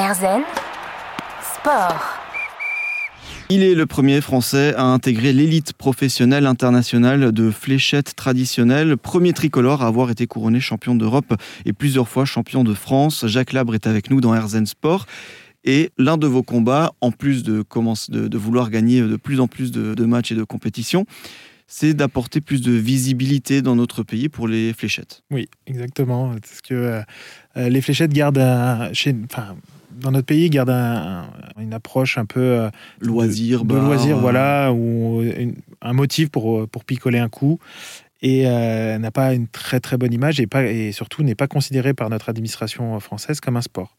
Erzen Sport. Il est le premier Français à intégrer l'élite professionnelle internationale de fléchettes traditionnelles, premier tricolore à avoir été couronné champion d'Europe et plusieurs fois champion de France. Jacques Labre est avec nous dans Erzen Sport. Et l'un de vos combats, en plus de, de, vouloir gagner de plus en plus de, matchs et de compétitions, c'est d'apporter plus de visibilité dans notre pays pour les fléchettes. Oui, exactement. Parce que euh, les fléchettes gardent, chez, enfin, dans notre pays, gardent une approche un peu euh, loisir, de, loisir, voilà, ou un motif pour, pour picoler un coup et euh, n'a pas une très très bonne image et, pas, et surtout n'est pas considéré par notre administration française comme un sport.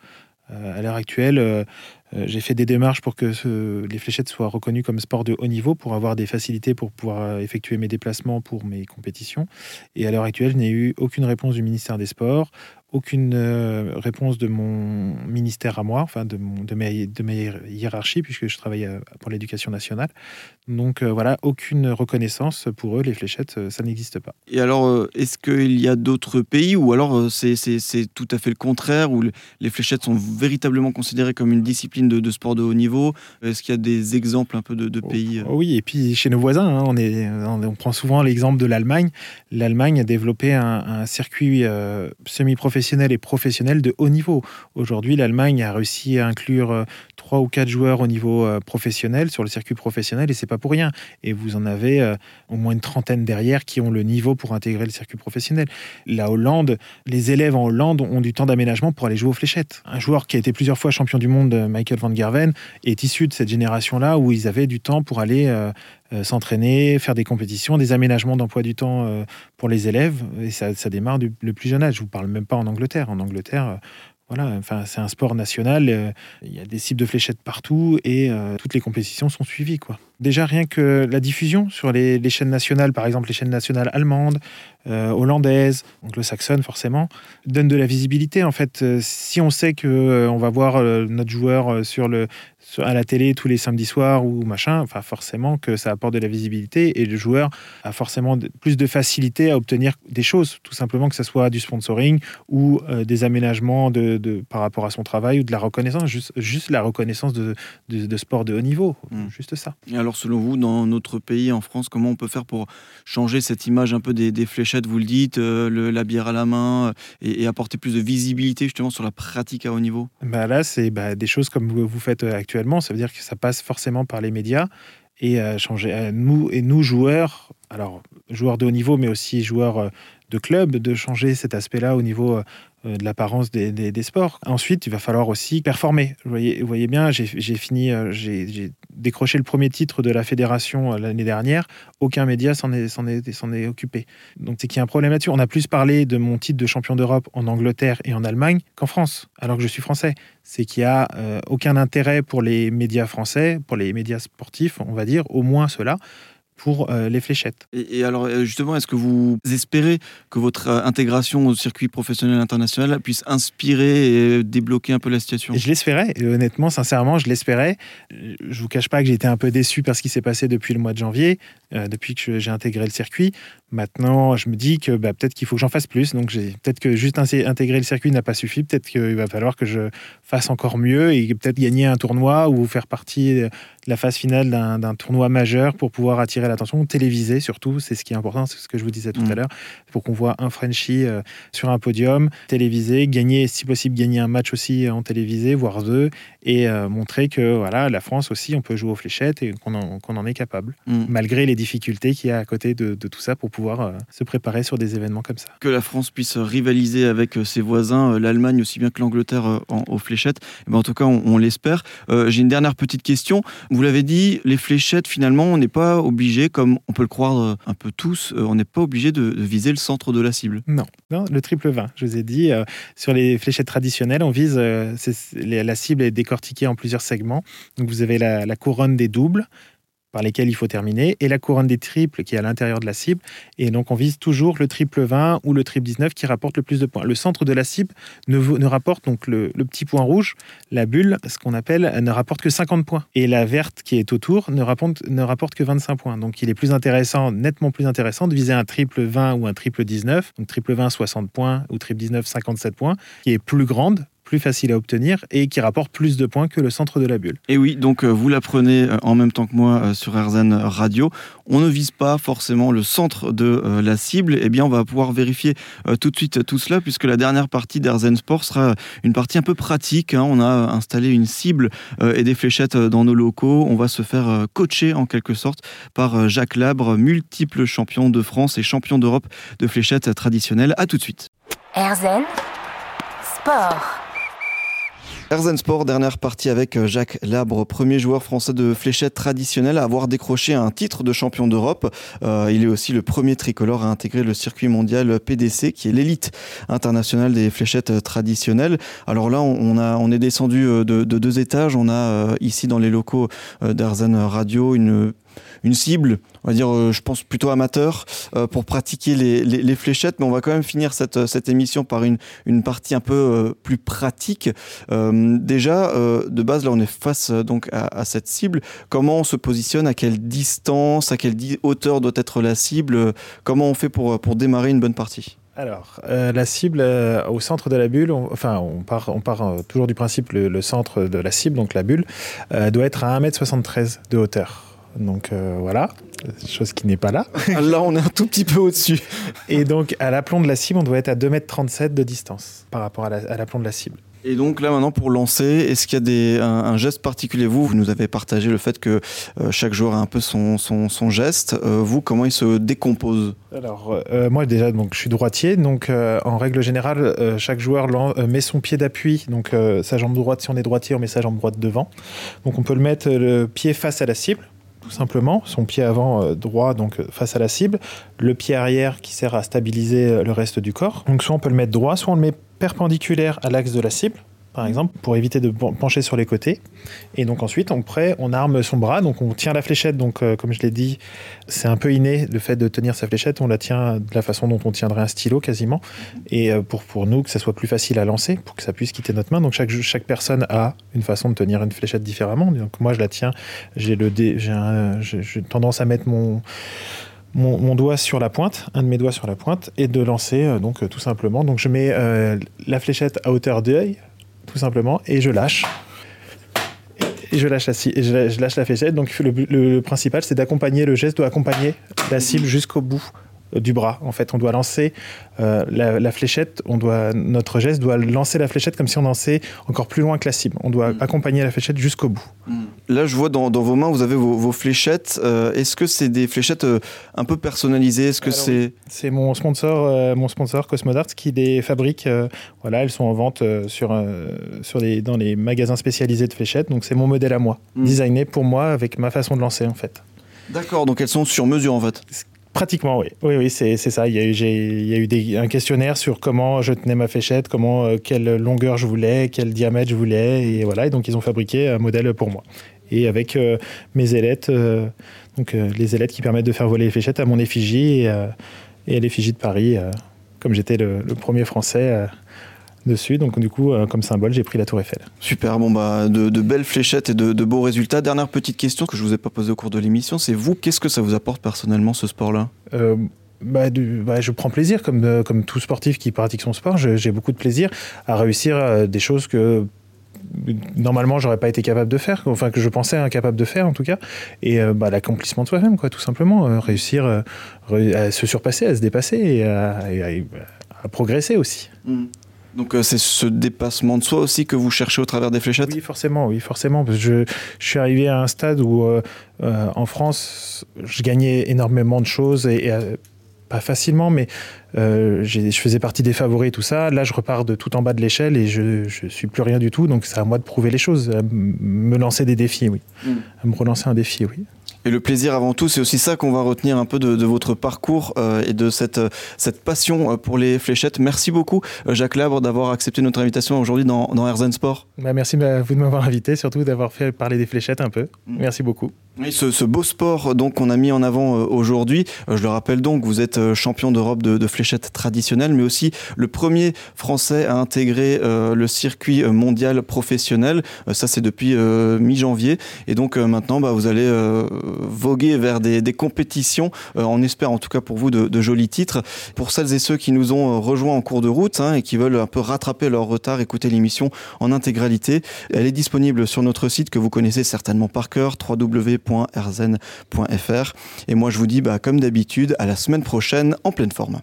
Euh, à l'heure actuelle, euh, euh, j'ai fait des démarches pour que les fléchettes soient reconnues comme sport de haut niveau, pour avoir des facilités pour pouvoir effectuer mes déplacements pour mes compétitions. Et à l'heure actuelle, je n'ai eu aucune réponse du ministère des Sports, aucune euh, réponse de mon ministère à moi, enfin de, mon, de, mes, de mes hiérarchies, puisque je travaille euh, pour l'éducation nationale. Donc euh, voilà, aucune reconnaissance pour eux, les fléchettes, ça n'existe pas. Et alors, est-ce qu'il y a d'autres pays, ou alors c'est tout à fait le contraire, où les fléchettes sont véritablement considérées comme une discipline de, sport de haut niveau? Est-ce qu'il y a des exemples un peu de, oh, pays oh Oui, et puis chez nos voisins, hein, on, est, on, prend souvent l'exemple de l'Allemagne. L'Allemagne a développé un, un circuit semi-professionnel et professionnels de haut niveau. Aujourd'hui, l'Allemagne a réussi à inclure euh, trois ou quatre joueurs au niveau euh, professionnel sur le circuit professionnel et c'est pas pour rien. Et vous en avez euh, au moins une trentaine derrière qui ont le niveau pour intégrer le circuit professionnel. La Hollande, les élèves en Hollande ont du temps d'aménagement pour aller jouer aux fléchettes. Un joueur qui a été plusieurs fois champion du monde, Michael van Gerven, est issu de cette génération-là où ils avaient du temps pour aller s'entraîner, faire des compétitions, des aménagements d'emploi du temps pour les élèves. Et ça, ça démarre du le plus jeune âge. Je vous parle même pas en Angleterre. En Angleterre, voilà, enfin, c'est un sport national. Euh, il y a des cibles de fléchettes partout et euh, toutes les compétitions sont suivies. Quoi. Déjà, rien que la diffusion sur les, chaînes nationales, par exemple les chaînes nationales allemandes, euh, hollandaises, anglo-saxonnes forcément, donne de la visibilité. En fait, si on sait que on va voir notre joueur sur le, à la télé tous les samedis soirs ou machin, enfin forcément que ça apporte de la visibilité et le joueur a forcément plus de facilité à obtenir des choses, tout simplement que ce soit du sponsoring ou euh, des aménagements de, par rapport à son travail ou de la reconnaissance, juste, juste la reconnaissance de, de, sport de haut niveau, hmm. juste ça. Et alors selon vous, dans notre pays, en France, comment on peut faire pour changer cette image un peu des, fléchettes, vous le dites, euh, la bière à la main, euh, et, apporter plus de visibilité justement sur la pratique à haut niveau? Bah Là, c'est bah, des choses comme vous, faites actuellement ça veut dire que ça passe forcément par les médias et changer. nous et nous joueurs, alors joueurs de haut niveau, mais aussi joueurs euh, de club, de changer cet aspect-là au niveau euh, euh, de l'apparence des, des, sports. Ensuite, il va falloir aussi performer. Vous voyez, vous voyez bien, j'ai fini, j'ai décroché le premier titre de la fédération l'année dernière. Aucun média s'en est, occupé. Donc c'est qu'il y a un problème là-dessus. On a plus parlé de mon titre de champion d'Europe en Angleterre et en Allemagne qu'en France, alors que je suis français. C'est qu'il n'y a aucun intérêt pour les médias français, pour les médias sportifs, on va dire, au moins cela pour euh, les fléchettes. Et, alors euh, justement, est-ce que vous espérez que votre euh, intégration au circuit professionnel international puisse inspirer et débloquer un peu la situation? Je l'espérais, honnêtement, sincèrement, je l'espérais. Je vous cache pas que j'ai été un peu déçu par ce qui s'est passé depuis le mois de janvier, depuis que j'ai intégré le circuit. Maintenant, je me dis que bah, peut-être qu'il faut que j'en fasse plus. Donc, peut-être que juste intégrer le circuit n'a pas suffi. Peut-être qu'il va falloir que je fasse encore mieux et peut-être gagner un tournoi ou faire partie de la phase finale d'un tournoi majeur pour pouvoir attirer l'attention, télévisé surtout. C'est ce qui est important, c'est ce que je vous disais tout à mm. l'heure. Pour qu'on voit un Frenchie euh, sur un podium, télévisé, gagner, si possible, gagner un match aussi en télévisé, voire deux, et euh, montrer que voilà, la France aussi, on peut jouer aux fléchettes et qu'on en, en, est capable, mm. malgré les difficultés qu'il y a à côté de, de tout ça pour pouvoir euh, se préparer sur des événements comme ça. Que la France puisse rivaliser avec euh, ses voisins, euh, l'Allemagne aussi bien que l'Angleterre aux fléchettes, eh ben, en tout cas on, l'espère. J'ai une dernière petite question. Vous l'avez dit, les fléchettes finalement on n'est pas obligé, comme on peut le croire un peu tous, on n'est pas obligé de, viser le centre de la cible. Non, non le triple 20. Je vous ai dit, sur les fléchettes traditionnelles, on vise, la cible est décortiquée en plusieurs segments. Donc vous avez la couronne des doubles, par lesquels il faut terminer, et la couronne des triples qui est à l'intérieur de la cible. Et donc on vise toujours le triple 20 ou le triple 19 qui rapporte le plus de points. Le centre de la cible ne, rapporte donc le, petit point rouge, la bulle, ce qu'on appelle, ne rapporte que 50 points. Et la verte qui est autour ne rapporte, ne rapporte que 25 points. Donc il est plus intéressant, nettement plus intéressant de viser un triple 20 ou un triple 19, donc triple 20 60 points ou triple 19 57 points, qui est plus grande, plus facile à obtenir et qui rapporte plus de points que le centre de la bulle. Et oui, donc vous l'apprenez en même temps que moi sur RZN Radio. On ne vise pas forcément le centre de la cible. Eh bien, on va pouvoir vérifier tout de suite tout cela puisque la dernière partie d'Arzen Sport sera une partie un peu pratique. Hein. On a installé une cible et des fléchettes dans nos locaux. On va se faire coacher en quelque sorte par Jacques Labre, multiple champion de France et champion d'Europe de fléchettes traditionnelles. A tout de suite. Erzen Sport. Erzen Sport, dernière partie avec euh, Jacques Labre, premier joueur français de fléchettes traditionnelle à avoir décroché un titre de champion d'Europe. Euh, il est aussi le premier tricolore à intégrer le circuit mondial PDC, qui est l'élite internationale des fléchettes traditionnelles. Alors là, on, a, on est descendu euh, de, de, deux étages. On a ici dans les locaux d'Erzen Radio une une cible, on va dire, euh, je pense plutôt amateur, euh, pour pratiquer les, fléchettes. Mais on va quand même finir cette, cette émission par une, partie un peu euh, plus pratique. déjà, de base, là, on est face donc à, cette cible. Comment on se positionne? À quelle distance? À quelle hauteur doit être la cible? Comment on fait pour, démarrer une bonne partie? Alors, la cible au centre de la bulle, enfin, on part, on part toujours du principe le, le, centre de la cible, donc la bulle, doit être à 1m73 de hauteur. Donc euh, voilà, chose qui n'est pas là. là, on est un tout petit peu au-dessus. Et donc, à l'aplomb de la cible, on doit être à 2,37 m de distance par rapport à l'aplomb de la cible. Et donc là maintenant pour lancer, est-ce qu'il y a des, un, geste particulier? Vous, vous nous avez partagé le fait que euh, chaque joueur a un peu son, son, geste. Euh, vous, comment il se décompose? Alors moi déjà donc je suis droitier, donc en règle générale chaque joueur met son pied d'appui, donc sa jambe droite si on est droitier on met sa jambe droite devant. Donc on peut le mettre le pied face à la cible tout simplement, son pied avant euh, droit donc euh, face à la cible, le pied arrière qui sert à stabiliser euh, le reste du corps. Donc soit on peut le mettre droit, soit on le met perpendiculaire à l'axe de la cible par exemple, pour éviter de pencher sur les côtés. Et donc ensuite, on, prêt, on arme son bras, donc on tient la fléchette. Donc, euh, comme je l'ai dit, c'est un peu inné le fait de tenir sa fléchette. On la tient de la façon dont on tiendrait un stylo quasiment. Et euh, pour, pour nous, que ça soit plus facile à lancer, pour que ça puisse quitter notre main. Donc chaque, chaque personne a une façon de tenir une fléchette différemment. Donc moi, je la tiens, j'ai tendance à mettre mon mon, doigt sur la pointe, un de mes doigts sur la pointe, et de lancer euh, donc tout simplement. Donc je mets la fléchette à hauteur d'œil, tout simplement, et je lâche. Et je lâche la, fléchette. Donc le, principal, c'est d'accompagner, le geste doit accompagner la cible jusqu'au bout du bras. En fait, on doit lancer euh, la, fléchette, on doit, notre geste doit lancer la fléchette comme si on lançait encore plus loin que la cible. On doit mm. accompagner la fléchette jusqu'au bout. Mm. Là, je vois dans, vos mains, vous avez vos, fléchettes. Euh, est-ce que c'est des fléchettes euh, un peu personnalisées? Est-ce que c'est C'est mon sponsor, mon sponsor Cosmodart qui les fabrique. voilà, elles sont en vente sur, sur les, dans les magasins spécialisés de fléchettes. Donc c'est mon modèle à moi, mm. designé pour moi avec ma façon de lancer en fait. D'accord, donc elles sont sur mesure en fait. Pratiquement, oui. Oui, oui, c'est ça. Il y a eu, il y a eu un questionnaire sur comment je tenais ma fléchette, comment, euh, quelle longueur je voulais, quel diamètre je voulais. Et voilà. Et donc, ils ont fabriqué un modèle pour moi. Et avec euh, mes ailettes, euh, donc les ailettes qui permettent de faire voler les fléchettes à mon effigie et, à l'effigie de Paris, comme j'étais le, le, premier Français dessus. Donc du coup, euh, comme symbole, j'ai pris la Tour Eiffel. Super, bon bah de, belles fléchettes et de, beaux résultats. Dernière petite question que je vous ai pas posée au cours de l'émission, c'est vous, qu'est-ce que ça vous apporte personnellement ce sport-là? Euh, bah, bah, je prends plaisir, comme, euh, comme tout sportif qui pratique son sport, j'ai beaucoup de plaisir à réussir des choses que normalement j'aurais pas été capable de faire, enfin que je pensais incapable de faire en tout cas, et bah, l'accomplissement de soi-même, quoi, tout simplement, réussir à se surpasser, à se dépasser et à, progresser aussi. Mmh. Donc euh, c'est ce dépassement de soi aussi que vous cherchez au travers des fléchettes? Oui, forcément, oui, forcément. je, suis arrivé à un stade où, euh, euh, en France, je gagnais énormément de choses et, pas facilement, mais je faisais partie des favoris et tout ça. Là, je repars de tout en bas de l'échelle et je, ne suis plus rien du tout. Donc c'est à moi de prouver les choses, à me lancer des défis, oui, mm. à me relancer un défi, oui. Et le plaisir avant tout, c'est aussi ça qu'on va retenir un peu de, votre parcours euh, et de cette, cette passion euh, pour les fléchettes. Merci beaucoup, euh, Jacques Labre, d'avoir accepté notre invitation aujourd'hui dans, dans Sport. Bah merci à vous de m'avoir invité, surtout d'avoir fait parler des fléchettes un peu. Mm. Merci beaucoup. Oui, ce, beau sport donc qu'on a mis en avant euh, aujourd'hui, euh, je le rappelle donc, vous êtes euh, champion d'Europe de, fléchettes traditionnelles, mais aussi le premier Français à intégrer le circuit mondial professionnel. ça, c'est depuis mi-janvier. Et donc maintenant, bah, vous allez voguer vers des, compétitions. on espère en tout cas pour vous de, jolis titres. Pour celles et ceux qui nous ont rejoints en cours de route hein, et qui veulent un peu rattraper leur retard, écouter l'émission en intégralité, elle est disponible sur notre site que vous connaissez certainement par cœur, www rzen.fr. Et moi, je vous dis, bah, comme d'habitude, à la semaine prochaine en pleine forme.